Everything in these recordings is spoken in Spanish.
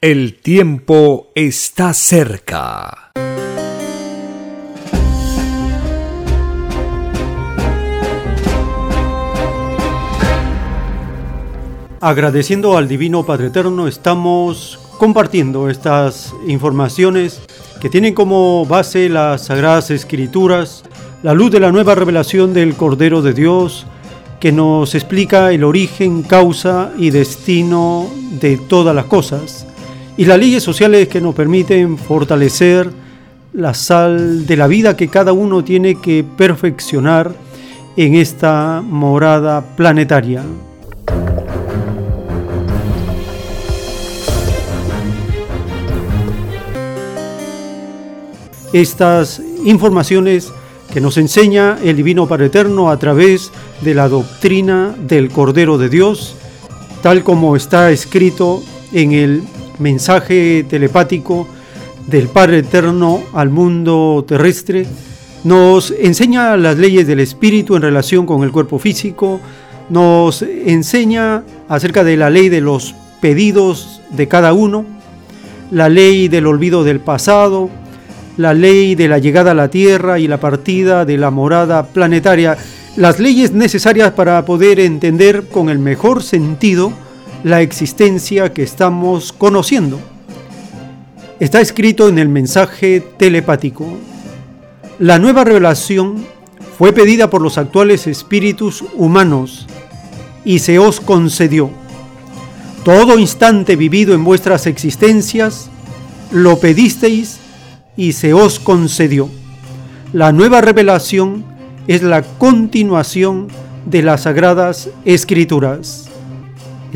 el tiempo está cerca. Agradeciendo al Divino Padre Eterno, estamos compartiendo estas informaciones que tienen como base las Sagradas Escrituras, la luz de la nueva revelación del Cordero de Dios, que nos explica el origen, causa y destino de todas las cosas y las leyes sociales que nos permiten fortalecer la sal de la vida que cada uno tiene que perfeccionar en esta morada planetaria. Estas informaciones que nos enseña el Divino Padre Eterno a través de la doctrina del Cordero de Dios, tal como está escrito en el mensaje telepático del Padre Eterno al mundo terrestre, nos enseña las leyes del espíritu en relación con el cuerpo físico, nos enseña acerca de la ley de los pedidos de cada uno, la ley del olvido del pasado, la ley de la llegada a la Tierra y la partida de la morada planetaria, las leyes necesarias para poder entender con el mejor sentido la existencia que estamos conociendo. Está escrito en el mensaje telepático. La nueva revelación fue pedida por los actuales espíritus humanos y se os concedió. Todo instante vivido en vuestras existencias, lo pedisteis y se os concedió. La nueva revelación es la continuación de las sagradas escrituras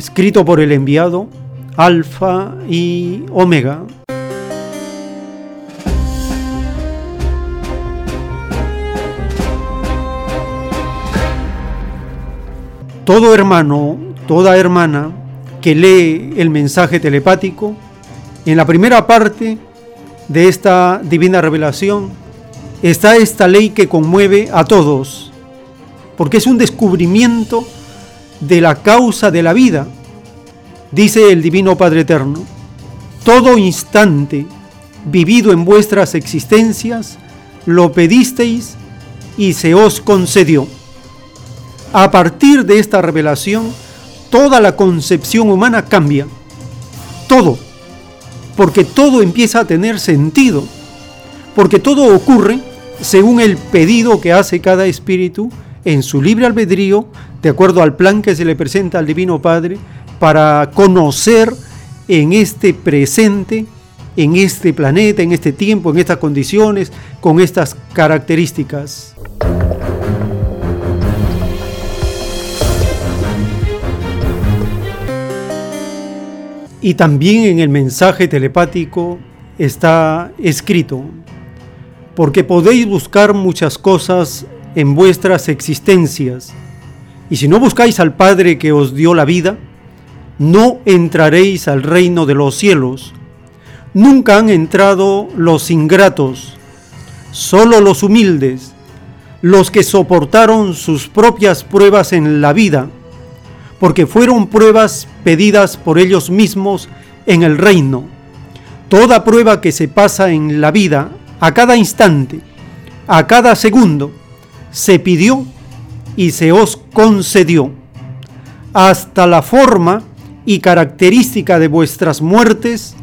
escrito por el enviado Alfa y Omega. Todo hermano, toda hermana que lee el mensaje telepático, en la primera parte de esta divina revelación está esta ley que conmueve a todos, porque es un descubrimiento de la causa de la vida. Dice el Divino Padre Eterno, todo instante vivido en vuestras existencias, lo pedisteis y se os concedió. A partir de esta revelación, toda la concepción humana cambia. Todo. Porque todo empieza a tener sentido. Porque todo ocurre según el pedido que hace cada espíritu en su libre albedrío, de acuerdo al plan que se le presenta al Divino Padre, para conocer en este presente, en este planeta, en este tiempo, en estas condiciones, con estas características. Y también en el mensaje telepático está escrito, porque podéis buscar muchas cosas en vuestras existencias. Y si no buscáis al Padre que os dio la vida, no entraréis al reino de los cielos. Nunca han entrado los ingratos, solo los humildes, los que soportaron sus propias pruebas en la vida, porque fueron pruebas pedidas por ellos mismos en el reino. Toda prueba que se pasa en la vida, a cada instante, a cada segundo, se pidió y se os concedió, hasta la forma y característica de vuestras muertes,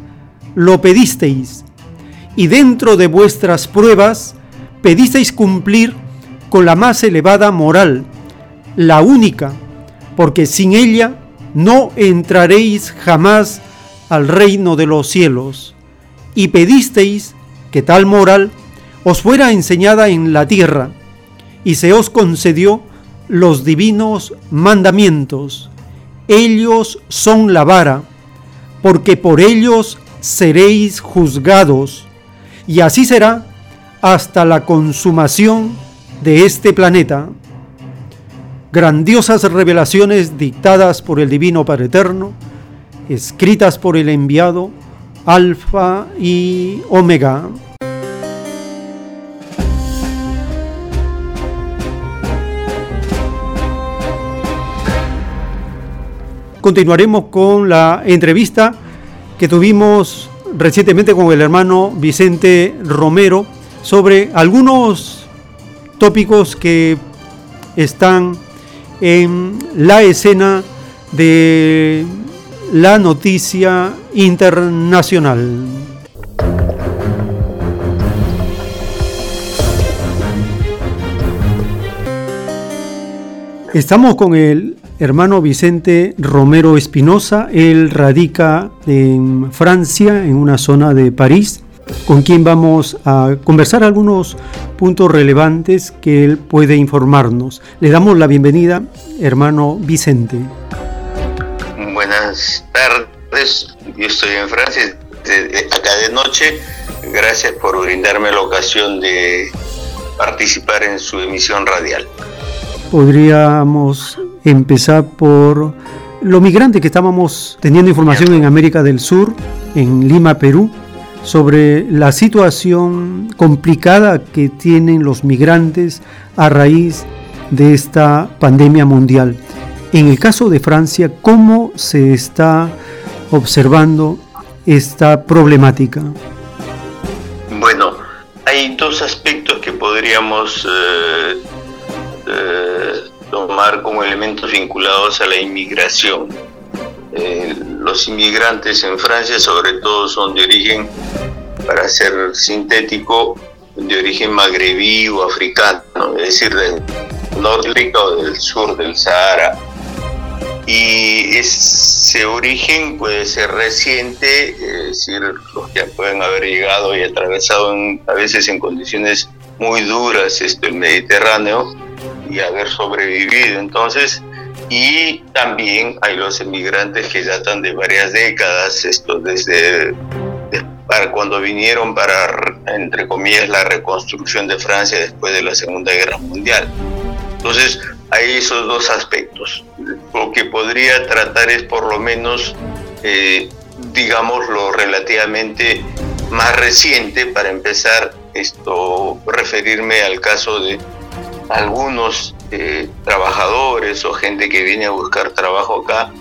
lo pedisteis, y dentro de vuestras pruebas pedisteis cumplir con la más elevada moral, la única, porque sin ella no entraréis jamás al reino de los cielos, y pedisteis que tal moral os fuera enseñada en la tierra, y se os concedió los divinos mandamientos. Ellos son la vara, porque por ellos seréis juzgados, y así será hasta la consumación de este planeta. Grandiosas revelaciones dictadas por el Divino Padre Eterno, escritas por el enviado Alfa y Omega. Continuaremos con la entrevista que tuvimos recientemente con el hermano Vicente Romero sobre algunos tópicos que están en la escena de la noticia internacional. Estamos con el hermano Vicente Romero Espinosa. Él radica en Francia, en una zona de París, con quien vamos a conversar algunos puntos relevantes que él puede informarnos. Le damos la bienvenida, hermano Vicente. Buenas tardes, yo estoy en Francia, acá de noche. Gracias por brindarme la ocasión de participar en su emisión radial. Podríamos empezar por los migrantes que estábamos teniendo información en América del Sur, en Lima, Perú, sobre la situación complicada que tienen los migrantes a raíz de esta pandemia mundial. En el caso de Francia, ¿cómo se está observando esta problemática? Bueno, hay dos aspectos que podríamos eh, eh, como elementos vinculados a la inmigración. Eh, los inmigrantes en Francia sobre todo son de origen, para ser sintético, de origen magrebí o africano, es decir, del norte o del sur del Sahara. Y ese origen puede ser reciente, es decir, los que pueden haber llegado y atravesado a veces en condiciones muy duras esto, el Mediterráneo, y haber sobrevivido. Entonces, y también hay los emigrantes que datan de varias décadas, esto desde para cuando vinieron para, entre comillas, la reconstrucción de Francia después de la Segunda Guerra Mundial. Entonces, hay esos dos aspectos. Lo que podría tratar es por lo menos, eh, digamos, lo relativamente más reciente para empezar esto, referirme al caso de algunos eh, trabajadores o gente que viene a buscar trabajo acá,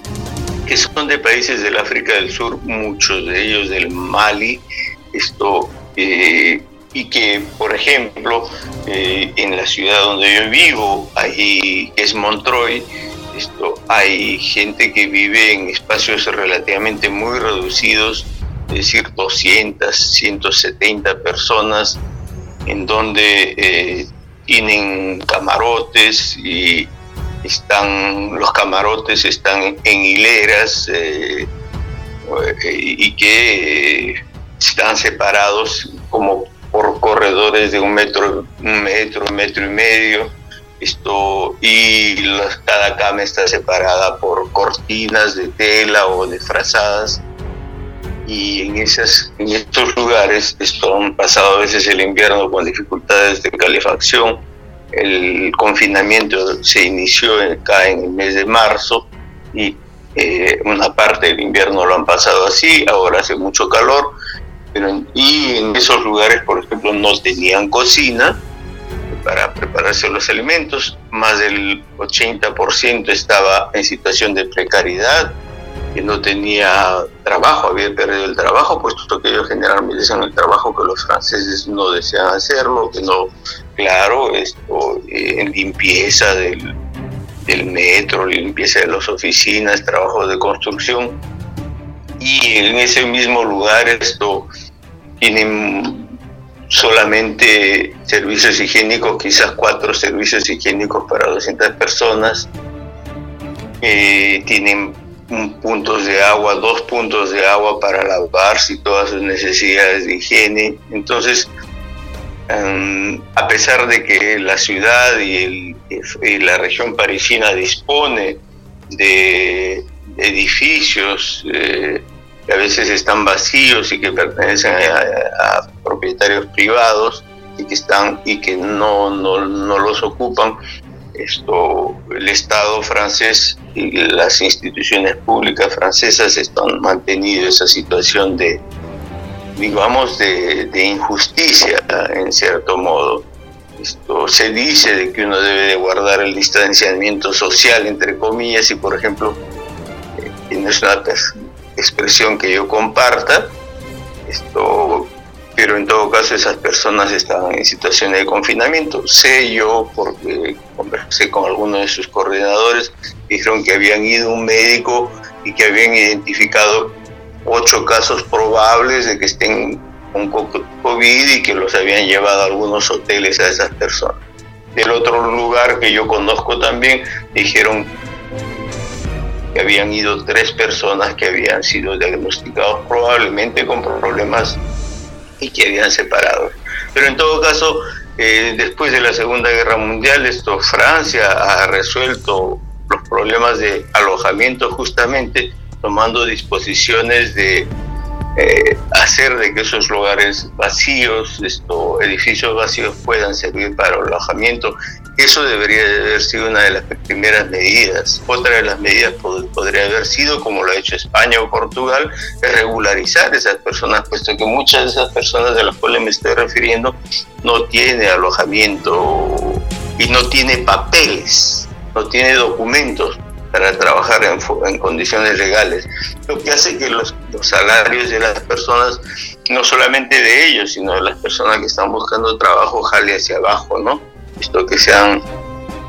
que son de países del África del Sur, muchos de ellos del Mali, esto, eh, y que, por ejemplo, eh, en la ciudad donde yo vivo, ahí es Montreuil, esto, hay gente que vive en espacios relativamente muy reducidos, es decir, 200, 170 personas, en donde tienen camarotes y están los camarotes están en hileras eh, y que están separados como por corredores de un metro, un metro, un metro y medio. Esto, y cada cama está separada por cortinas de tela o de frazadas y en, esas, en estos lugares han pasado a veces el invierno con dificultades de calefacción. El confinamiento se inició acá en el mes de marzo y eh, una parte del invierno lo han pasado así, ahora hace mucho calor, pero, y en esos lugares, por ejemplo, no tenían cocina para prepararse los alimentos, más del 80% estaba en situación de precariedad, no tenía trabajo, había perdido el trabajo, puesto que ellos generalmente dicen el trabajo que los franceses no desean hacerlo, que no, claro, esto, eh, limpieza del, metro, limpieza de las oficinas, trabajos de construcción. Y en ese mismo lugar esto tienen solamente servicios higiénicos, quizás cuatro servicios higiénicos para 200 personas. Eh, tienen puntos de agua, dos puntos de agua para lavarse y todas sus necesidades de higiene. Entonces, em, a pesar de que la ciudad y, la región parisina dispone de edificios eh, que a veces están vacíos y que pertenecen a, propietarios privados y que están y que no, no, no los ocupan, esto, el Estado francés y las instituciones públicas francesas están mantenido esa situación de, digamos, de, injusticia en cierto modo. Esto, se dice de que uno debe de guardar el distanciamiento social, entre comillas, y por ejemplo, eh, no es una expresión que yo comparta, esto pero en todo caso esas personas estaban en situaciones de confinamiento. Sé yo, porque conversé con algunos de sus coordinadores, dijeron que habían ido un médico y que habían identificado ocho casos probables de que estén con COVID y que los habían llevado a algunos hoteles a esas personas. Del otro lugar que yo conozco también, dijeron que habían ido tres personas que habían sido diagnosticados probablemente con problemas y que habían separado. Pero en todo caso, eh, después de la Segunda Guerra Mundial, esto Francia ha resuelto los problemas de alojamiento justamente tomando disposiciones de eh, hacer de que esos lugares vacíos, estos edificios vacíos puedan servir para alojamiento eso debería de haber sido una de las primeras medidas. Otra de las medidas podría haber sido, como lo ha hecho España o Portugal, regularizar esas personas, puesto que muchas de esas personas de las cuales me estoy refiriendo no tiene alojamiento y no tiene papeles, no tiene documentos para trabajar en, condiciones legales, lo que hace que los, los, salarios de las personas, no solamente de ellos, sino de las personas que están buscando trabajo, jale hacia abajo, ¿no? Visto que sean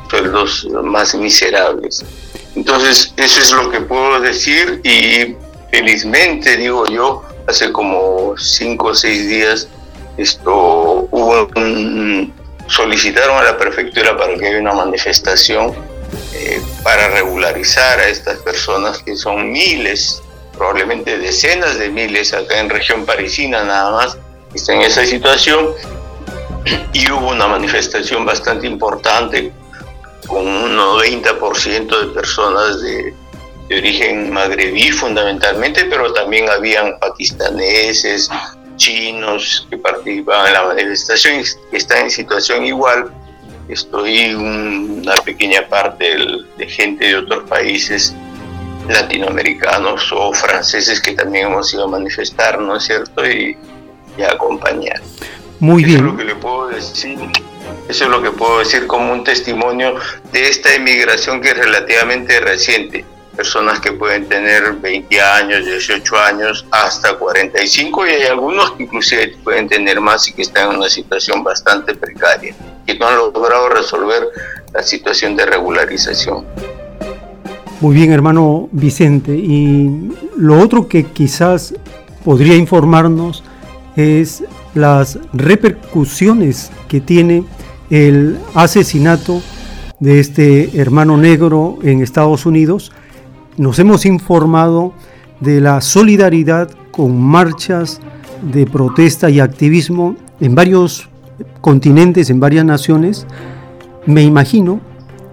sueldos más miserables. Entonces, eso es lo que puedo decir y felizmente, digo yo, hace como cinco o seis días, esto hubo solicitaron a la prefectura para que haya una manifestación eh, para regularizar a estas personas que son miles, probablemente decenas de miles acá en región parisina nada más, que están en esa situación y hubo una manifestación bastante importante con un 90% de personas de, origen magrebí fundamentalmente, pero también habían pakistaneses, chinos que participaban en la manifestación, que están en situación igual. Estoy una pequeña parte de gente de otros países latinoamericanos o franceses que también hemos ido a manifestar, ¿no es cierto? Y, y a acompañar. Muy bien. Eso es lo que le puedo decir. Eso es lo que puedo decir como un testimonio de esta inmigración que es relativamente reciente. Personas que pueden tener 20 años, 18 años, hasta 45 y hay algunos que inclusive pueden tener más y que están en una situación bastante precaria, que no han logrado resolver la situación de regularización. Muy bien, hermano Vicente. Y lo otro que quizás podría informarnos es las repercusiones que tiene el asesinato de este hermano negro en Estados Unidos. Nos hemos informado de la solidaridad con marchas de protesta y activismo en varios continentes, en varias naciones. Me imagino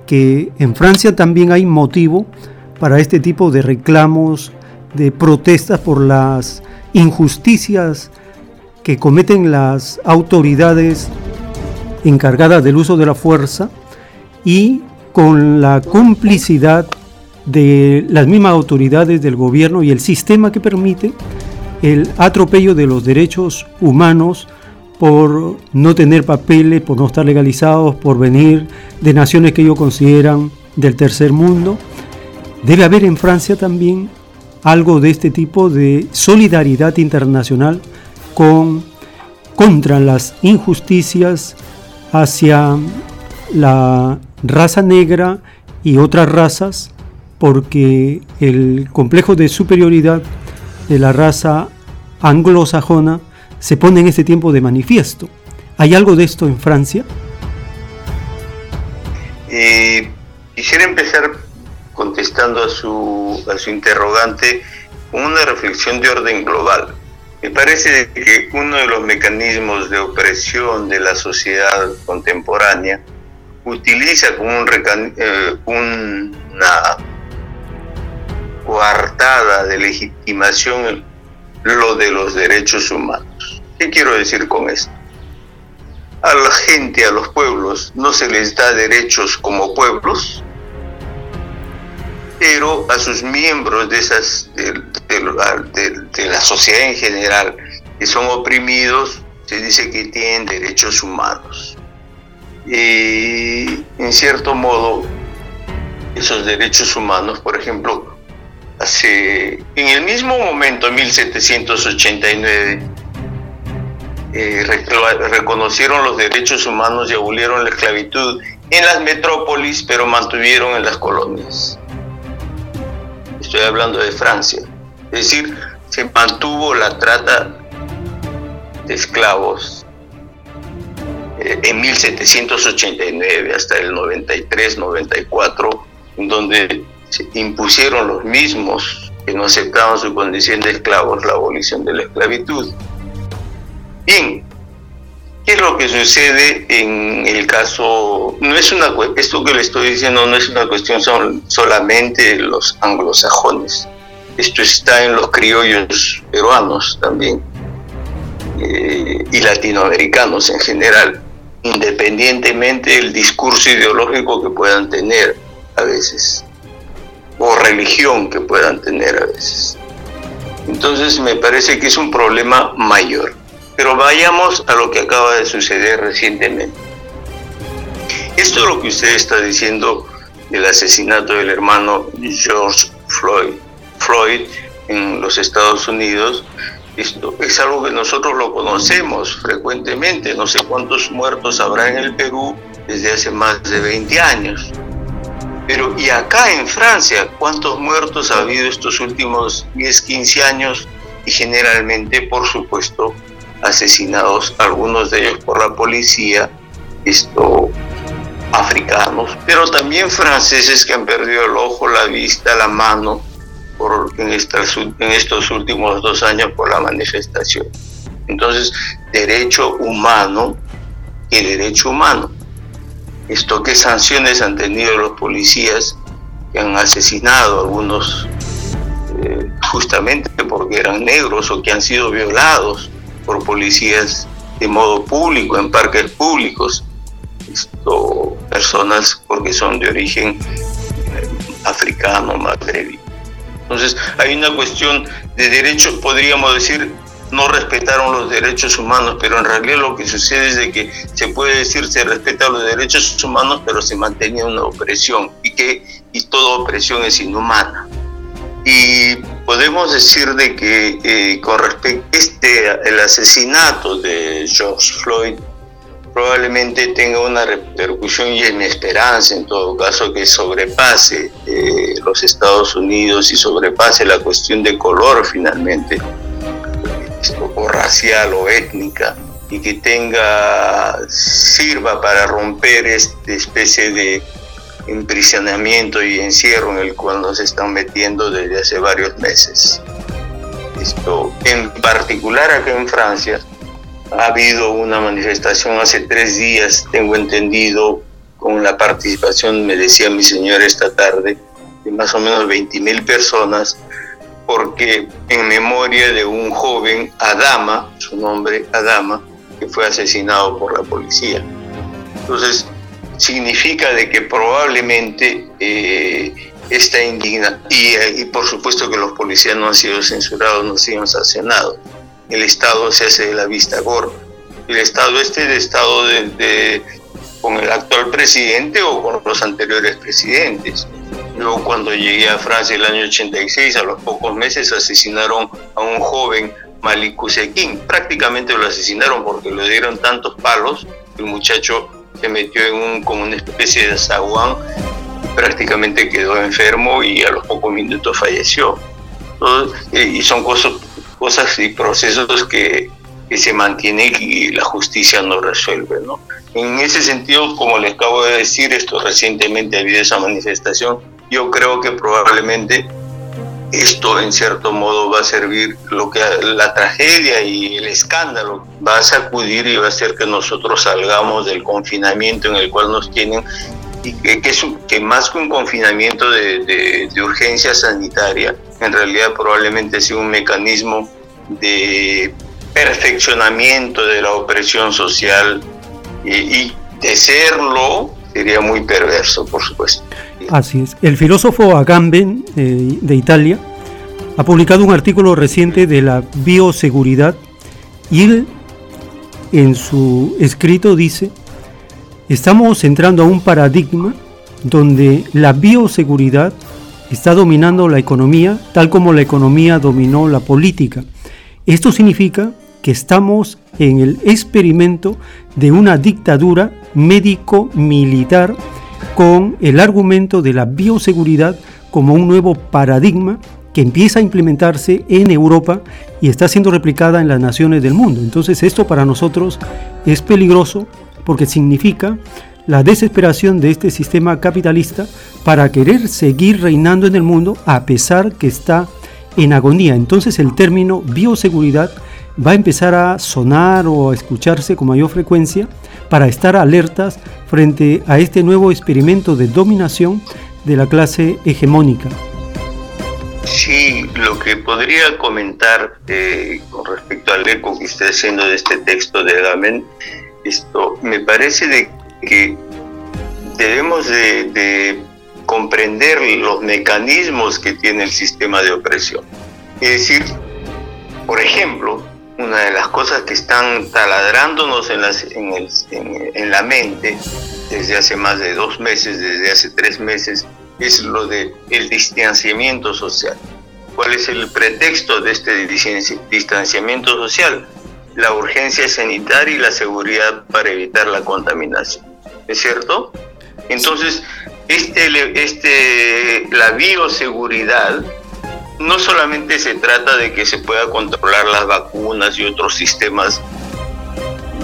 que en Francia también hay motivo para este tipo de reclamos, de protestas por las injusticias que cometen las autoridades encargadas del uso de la fuerza y con la complicidad de las mismas autoridades del gobierno y el sistema que permite el atropello de los derechos humanos por no tener papeles, por no estar legalizados, por venir de naciones que ellos consideran del tercer mundo. Debe haber en Francia también algo de este tipo de solidaridad internacional con, contra las injusticias hacia la raza negra y otras razas porque el complejo de superioridad de la raza anglosajona se pone en este tiempo de manifiesto. ¿Hay algo de esto en Francia? Eh, quisiera empezar contestando a su, a su interrogante con una reflexión de orden global. Me parece que uno de los mecanismos de opresión de la sociedad contemporánea utiliza como un, eh, una coartada de legitimación lo de los derechos humanos. ¿Qué quiero decir con esto? A la gente, a los pueblos, no se les da derechos como pueblos, pero a sus miembros de, esas, de, la sociedad en general que son oprimidos, se dice que tienen derechos humanos. Y en cierto modo, esos derechos humanos, por ejemplo, hace, en el mismo momento, en 1789, eh, reconocieron los derechos humanos y abolieron la esclavitud en las metrópolis, pero mantuvieron en las colonias estoy hablando de Francia. Es decir, se mantuvo la trata de esclavos eh, en 1789 hasta el 93-94, en donde se impusieron los mismos que no aceptaban su condición de esclavos la abolición de la esclavitud. Bien, ¿Qué es lo que sucede en el caso? No es una esto que le estoy diciendo no es una cuestión solamente de los anglosajones. Esto está en los criollos peruanos también eh, y latinoamericanos en general, independientemente del discurso ideológico que puedan tener a veces o religión que puedan tener a veces. Entonces me parece que es un problema mayor. Pero vayamos a lo que acaba de suceder recientemente. Esto es lo que usted está diciendo del asesinato del hermano George Floyd, Floyd en los Estados Unidos. Esto es algo que nosotros lo conocemos frecuentemente. No sé cuántos muertos habrá en el Perú desde hace más de 20 años. Pero y acá en Francia, ¿cuántos muertos ha habido estos últimos 10, 15 años? Y generalmente, por supuesto, asesinados, algunos de ellos por la policía, esto, africanos, pero también franceses que han perdido el ojo, la vista, la mano por, en, estos últimos dos años por la manifestación. Entonces, derecho humano y derecho humano. Esto, ¿qué sanciones han tenido los policías que han asesinado a algunos eh, justamente porque eran negros o que han sido violados por policías de modo público, en parques públicos, esto, personas porque son de origen eh, africano, magrebí. Entonces hay una cuestión de derechos, podríamos decir, no respetaron los derechos humanos, pero en realidad lo que sucede es de que se puede decir se respetan los derechos humanos, pero se mantenía una opresión y que y toda opresión es inhumana. Y podemos decir de que eh, con respecto a este, el asesinato de George Floyd probablemente tenga una repercusión y en esperanza en todo caso que sobrepase eh, los Estados Unidos y sobrepase la cuestión de color finalmente o racial o étnica y que tenga sirva para romper esta especie de emprisionamiento y encierro en el cual nos están metiendo desde hace varios meses. Esto, en particular acá en Francia, ha habido una manifestación hace tres días, tengo entendido, con la participación, me decía mi señora esta tarde, de más o menos 20 mil personas, porque en memoria de un joven, Adama, su nombre Adama, que fue asesinado por la policía. Entonces, significa de que probablemente eh, esta indigna y, por supuesto que los policías no han sido censurados, no han sido sancionados. El Estado se hace de la vista gorda. El Estado este es de Estado con el actual presidente o con los anteriores presidentes. Luego cuando llegué a Francia el año 86, a los pocos meses asesinaron a un joven Malik Prácticamente lo asesinaron porque le dieron tantos palos, el muchacho se metió en un, como una especie de zaguán prácticamente quedó enfermo y a los pocos minutos falleció. y son cosas, cosas y procesos que, que se mantienen y la justicia no resuelve. ¿no? En ese sentido, como les acabo de decir, esto recientemente ha habido esa manifestación, yo creo que probablemente esto en cierto modo va a servir lo que la tragedia y el escándalo va a sacudir y va a hacer que nosotros salgamos del confinamiento en el cual nos tienen y que, que, que más que un confinamiento de, urgencia sanitaria, en realidad probablemente sea un mecanismo de perfeccionamiento de la opresión social y, y de serlo sería muy perverso, por supuesto. Así es. El filósofo Agamben eh, de Italia ha publicado un artículo reciente de la bioseguridad y él en su escrito dice, estamos entrando a un paradigma donde la bioseguridad está dominando la economía tal como la economía dominó la política. Esto significa que estamos en el experimento de una dictadura médico-militar con el argumento de la bioseguridad como un nuevo paradigma que empieza a implementarse en Europa y está siendo replicada en las naciones del mundo. Entonces esto para nosotros es peligroso porque significa la desesperación de este sistema capitalista para querer seguir reinando en el mundo a pesar que está en agonía. Entonces el término bioseguridad va a empezar a sonar o a escucharse con mayor frecuencia para estar alertas frente a este nuevo experimento de dominación de la clase hegemónica. Sí, lo que podría comentar eh, con respecto al eco que está haciendo de este texto de Gamen, esto me parece de que debemos de, de comprender los mecanismos que tiene el sistema de opresión. Es decir, por ejemplo, una de las cosas que están taladrándonos en, las, en, el, en, la mente desde hace más de dos meses, desde hace tres meses, es lo de el distanciamiento social. ¿Cuál es el pretexto de este distanciamiento social? La urgencia sanitaria y la seguridad para evitar la contaminación. ¿Es cierto? Entonces, este, este, la bioseguridad no solamente se trata de que se pueda controlar las vacunas y otros sistemas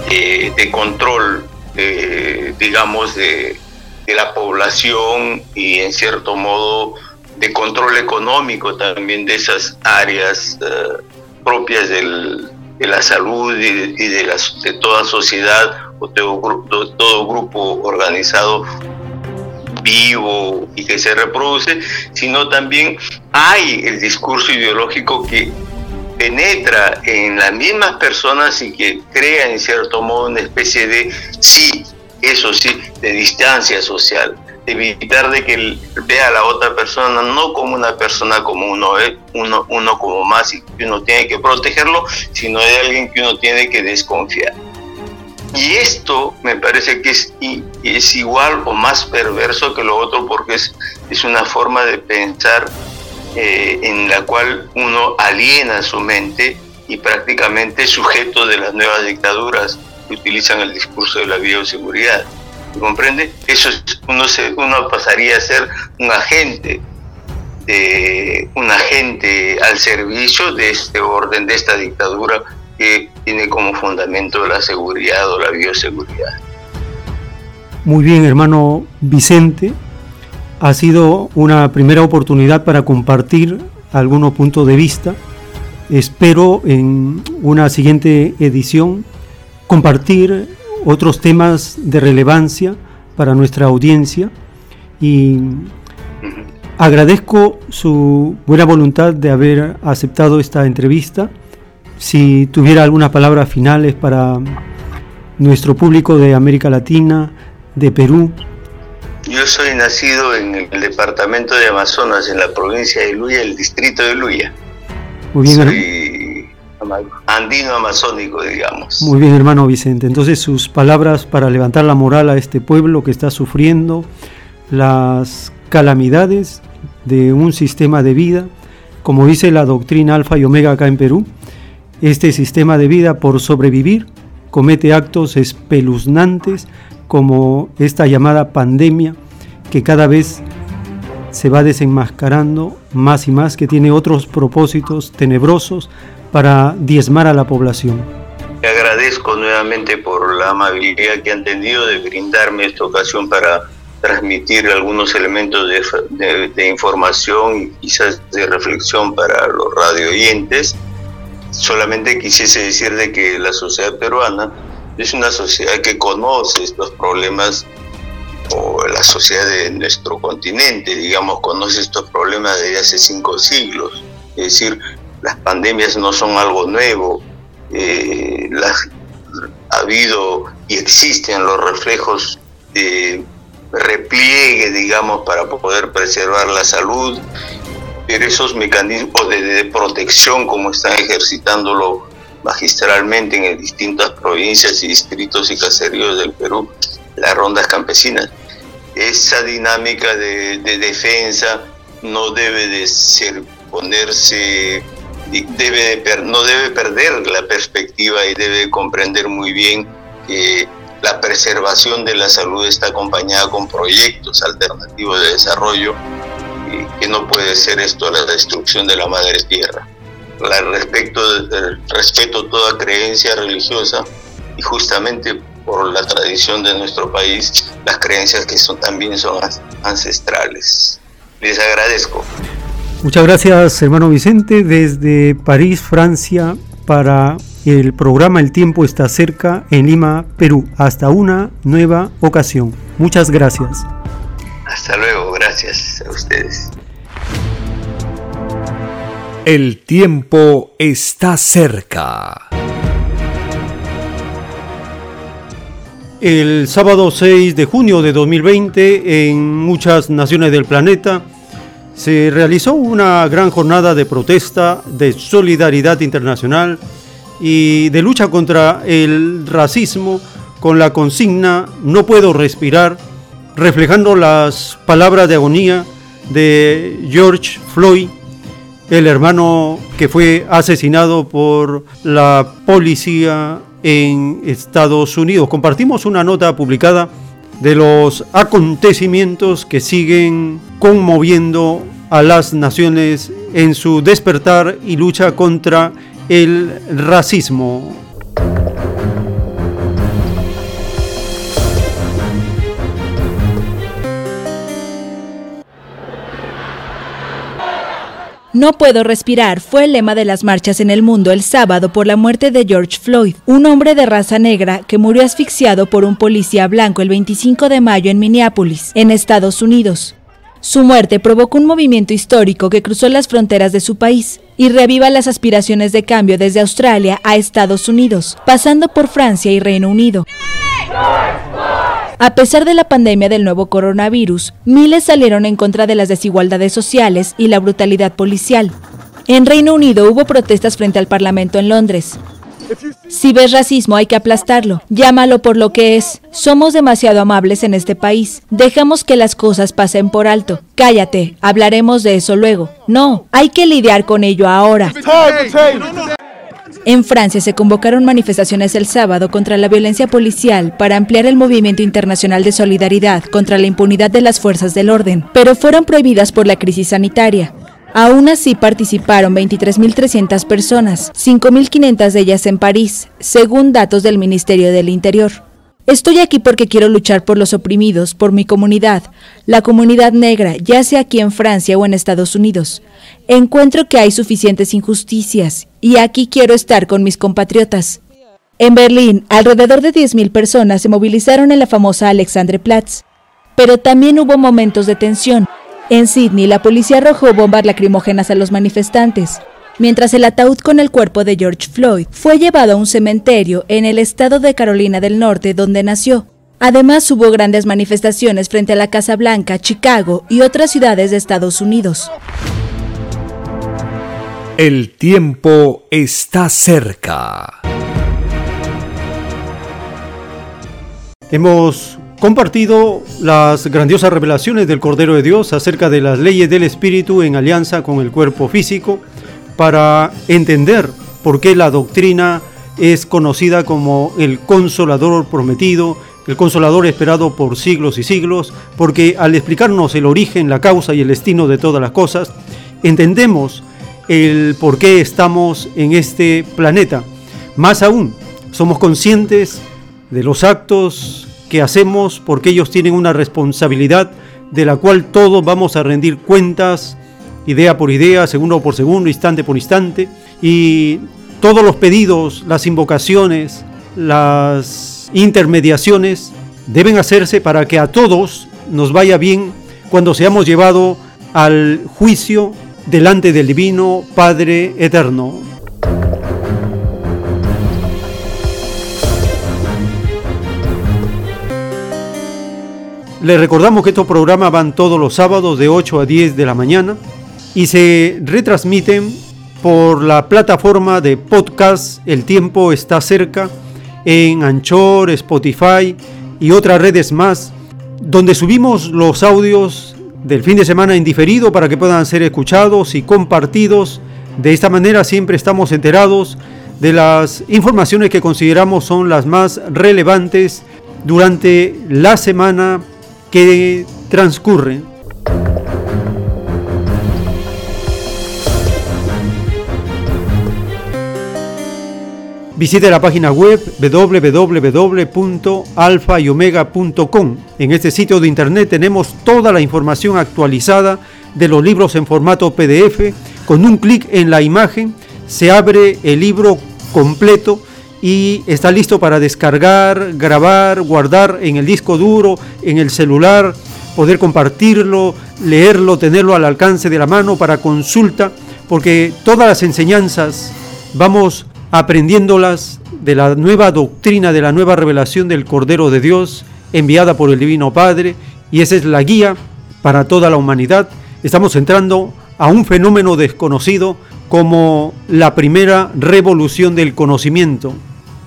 de, control, eh, digamos, de, la población y en cierto modo de control económico también de esas áreas eh, propias de la salud y, de, de toda sociedad o todo grupo organizado vivo y que se reproduce, sino también hay el discurso ideológico que penetra en las mismas personas y que crea en cierto modo una especie de, sí, eso sí, de distancia social, evitar de que vea a la otra persona no como una persona como uno es, uno, uno como más y que uno tiene que protegerlo, sino de alguien que uno tiene que desconfiar. Y esto me parece que es, es igual o más perverso que lo otro porque es, una forma de pensar eh, en la cual uno aliena su mente y prácticamente es sujeto de las nuevas dictaduras que utilizan el discurso de la bioseguridad. ¿Comprende? Eso es, uno, se, uno pasaría a ser un agente de un agente al servicio de este orden, de esta dictadura que tiene como fundamento la seguridad o la bioseguridad. Muy bien, hermano Vicente. Ha sido una primera oportunidad para compartir algunos puntos de vista. Espero en una siguiente edición compartir otros temas de relevancia para nuestra audiencia y agradezco su buena voluntad de haber aceptado esta entrevista si tuviera algunas palabras finales para nuestro público de América Latina, de Perú. Yo soy nacido en el departamento de Amazonas, en la provincia de Luya, el distrito de Luya. Muy bien, soy andino amazónico, digamos. Muy bien, hermano Vicente. Entonces, sus palabras para levantar la moral a este pueblo que está sufriendo las calamidades de un sistema de vida, como dice la doctrina alfa y omega acá en Perú, este sistema de vida por sobrevivir comete actos espeluznantes como esta llamada pandemia que cada vez se va desenmascarando más y más que tiene otros propósitos tenebrosos para diezmar a la población. Le agradezco nuevamente por la amabilidad que han tenido de brindarme esta ocasión para transmitir algunos elementos de, información y quizás de reflexión para los radio oyentes. Solamente quisiese decir de que la sociedad peruana es una sociedad que conoce estos problemas o la sociedad de nuestro continente, digamos, conoce estos problemas desde hace cinco siglos. Es decir, las pandemias no son algo nuevo, eh, ha habido y existen los reflejos de repliegue, digamos, para poder preservar la salud, pero esos mecanismos de, protección, como están ejercitándolo magistralmente en distintas provincias y distritos y caseríos del Perú, las rondas campesinas, esa dinámica de, defensa no debe de ser ponerse debe no debe perder la perspectiva y debe comprender muy bien que la preservación de la salud está acompañada con proyectos alternativos de desarrollo que no puede ser esto la destrucción de la madre tierra. La respecto, respeto toda creencia religiosa y justamente por la tradición de nuestro país, las creencias que son, también son ancestrales. Les agradezco. Muchas gracias, hermano Vicente, desde París, Francia, para el programa El tiempo está cerca en Lima, Perú. Hasta una nueva ocasión. Muchas gracias. Hasta luego, gracias a ustedes. El tiempo está cerca. El sábado 6 de junio de 2020, en muchas naciones del planeta, se realizó una gran jornada de protesta, de solidaridad internacional y de lucha contra el racismo con la consigna No puedo respirar, reflejando las palabras de agonía de George Floyd, el hermano que fue asesinado por la policía en Estados Unidos. Compartimos una nota publicada de los acontecimientos que siguen conmoviendo a las naciones en su despertar y lucha contra el racismo. No puedo respirar fue el lema de las marchas en el mundo el sábado por la muerte de George Floyd, un hombre de raza negra que murió asfixiado por un policía blanco el 25 de mayo en Minneapolis, en Estados Unidos. Su muerte provocó un movimiento histórico que cruzó las fronteras de su país y reaviva las aspiraciones de cambio desde Australia a Estados Unidos, pasando por Francia y Reino Unido. A pesar de la pandemia del nuevo coronavirus, miles salieron en contra de las desigualdades sociales y la brutalidad policial. En Reino Unido hubo protestas frente al Parlamento en Londres. Si ves racismo hay que aplastarlo, llámalo por lo que es. Somos demasiado amables en este país. Dejamos que las cosas pasen por alto. Cállate, hablaremos de eso luego. No, hay que lidiar con ello ahora. En Francia se convocaron manifestaciones el sábado contra la violencia policial para ampliar el movimiento internacional de solidaridad contra la impunidad de las fuerzas del orden, pero fueron prohibidas por la crisis sanitaria. Aún así participaron 23.300 personas, 5.500 de ellas en París, según datos del Ministerio del Interior. Estoy aquí porque quiero luchar por los oprimidos, por mi comunidad, la comunidad negra, ya sea aquí en Francia o en Estados Unidos. Encuentro que hay suficientes injusticias y aquí quiero estar con mis compatriotas. En Berlín, alrededor de 10.000 personas se movilizaron en la famosa Alexandreplatz, pero también hubo momentos de tensión. En Sydney, la policía arrojó bombas lacrimógenas a los manifestantes, mientras el ataúd con el cuerpo de George Floyd fue llevado a un cementerio en el estado de Carolina del Norte donde nació. Además, hubo grandes manifestaciones frente a la Casa Blanca, Chicago y otras ciudades de Estados Unidos. El tiempo está cerca. Hemos compartido las grandiosas revelaciones del Cordero de Dios acerca de las leyes del Espíritu en alianza con el cuerpo físico para entender por qué la doctrina es conocida como el consolador prometido, el consolador esperado por siglos y siglos, porque al explicarnos el origen, la causa y el destino de todas las cosas, entendemos el por qué estamos en este planeta. Más aún, somos conscientes de los actos que hacemos porque ellos tienen una responsabilidad de la cual todos vamos a rendir cuentas, idea por idea, segundo por segundo, instante por instante, y todos los pedidos, las invocaciones, las intermediaciones deben hacerse para que a todos nos vaya bien cuando seamos llevados al juicio delante del Divino Padre Eterno. Les recordamos que estos programas van todos los sábados de 8 a 10 de la mañana y se retransmiten por la plataforma de podcast El tiempo está cerca en Anchor, Spotify y otras redes más, donde subimos los audios del fin de semana en diferido para que puedan ser escuchados y compartidos. De esta manera siempre estamos enterados de las informaciones que consideramos son las más relevantes durante la semana que transcurre. Visite la página web www.alfayomega.com. En este sitio de internet tenemos toda la información actualizada de los libros en formato PDF. Con un clic en la imagen se abre el libro completo y está listo para descargar, grabar, guardar en el disco duro, en el celular, poder compartirlo, leerlo, tenerlo al alcance de la mano para consulta, porque todas las enseñanzas vamos aprendiéndolas de la nueva doctrina, de la nueva revelación del Cordero de Dios enviada por el Divino Padre, y esa es la guía para toda la humanidad. Estamos entrando a un fenómeno desconocido como la primera revolución del conocimiento.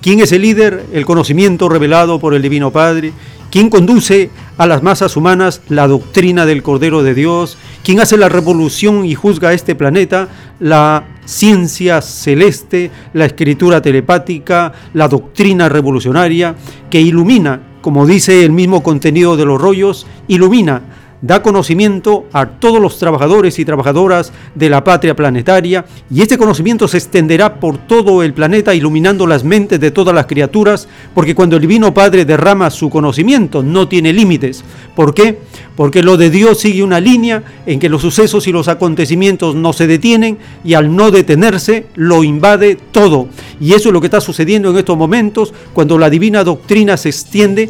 ¿Quién es el líder? El conocimiento revelado por el Divino Padre. ¿Quién conduce a las masas humanas la doctrina del Cordero de Dios? ¿Quién hace la revolución y juzga a este planeta? La ciencia celeste, la escritura telepática, la doctrina revolucionaria que ilumina, como dice el mismo contenido de los rollos, ilumina da conocimiento a todos los trabajadores y trabajadoras de la patria planetaria y este conocimiento se extenderá por todo el planeta iluminando las mentes de todas las criaturas porque cuando el Divino Padre derrama su conocimiento no tiene límites. ¿Por qué? Porque lo de Dios sigue una línea en que los sucesos y los acontecimientos no se detienen y al no detenerse lo invade todo. Y eso es lo que está sucediendo en estos momentos cuando la divina doctrina se extiende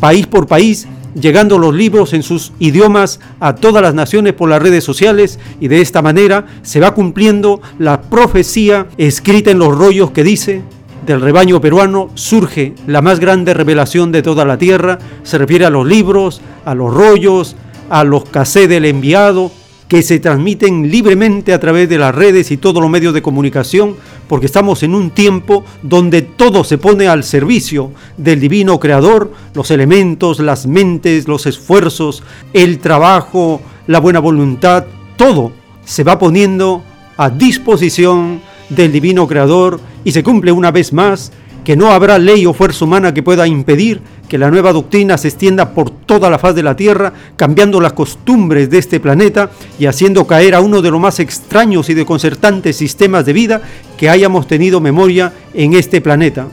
país por país llegando los libros en sus idiomas a todas las naciones por las redes sociales y de esta manera se va cumpliendo la profecía escrita en los rollos que dice del rebaño peruano surge la más grande revelación de toda la tierra, se refiere a los libros, a los rollos, a los casés del enviado, que se transmiten libremente a través de las redes y todos los medios de comunicación, porque estamos en un tiempo donde todo se pone al servicio del divino creador, los elementos, las mentes, los esfuerzos, el trabajo, la buena voluntad, todo se va poniendo a disposición del divino creador y se cumple una vez más que no habrá ley o fuerza humana que pueda impedir que la nueva doctrina se extienda por toda la faz de la Tierra, cambiando las costumbres de este planeta y haciendo caer a uno de los más extraños y desconcertantes sistemas de vida que hayamos tenido memoria en este planeta.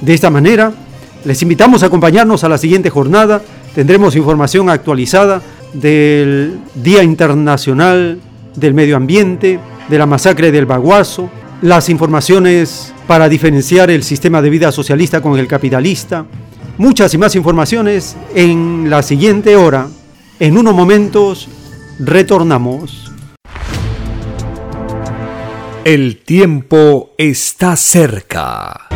De esta manera, les invitamos a acompañarnos a la siguiente jornada. Tendremos información actualizada del Día Internacional del Medio Ambiente, de la masacre del Baguazo, las informaciones para diferenciar el sistema de vida socialista con el capitalista, muchas y más informaciones en la siguiente hora. En unos momentos retornamos. El tiempo está cerca.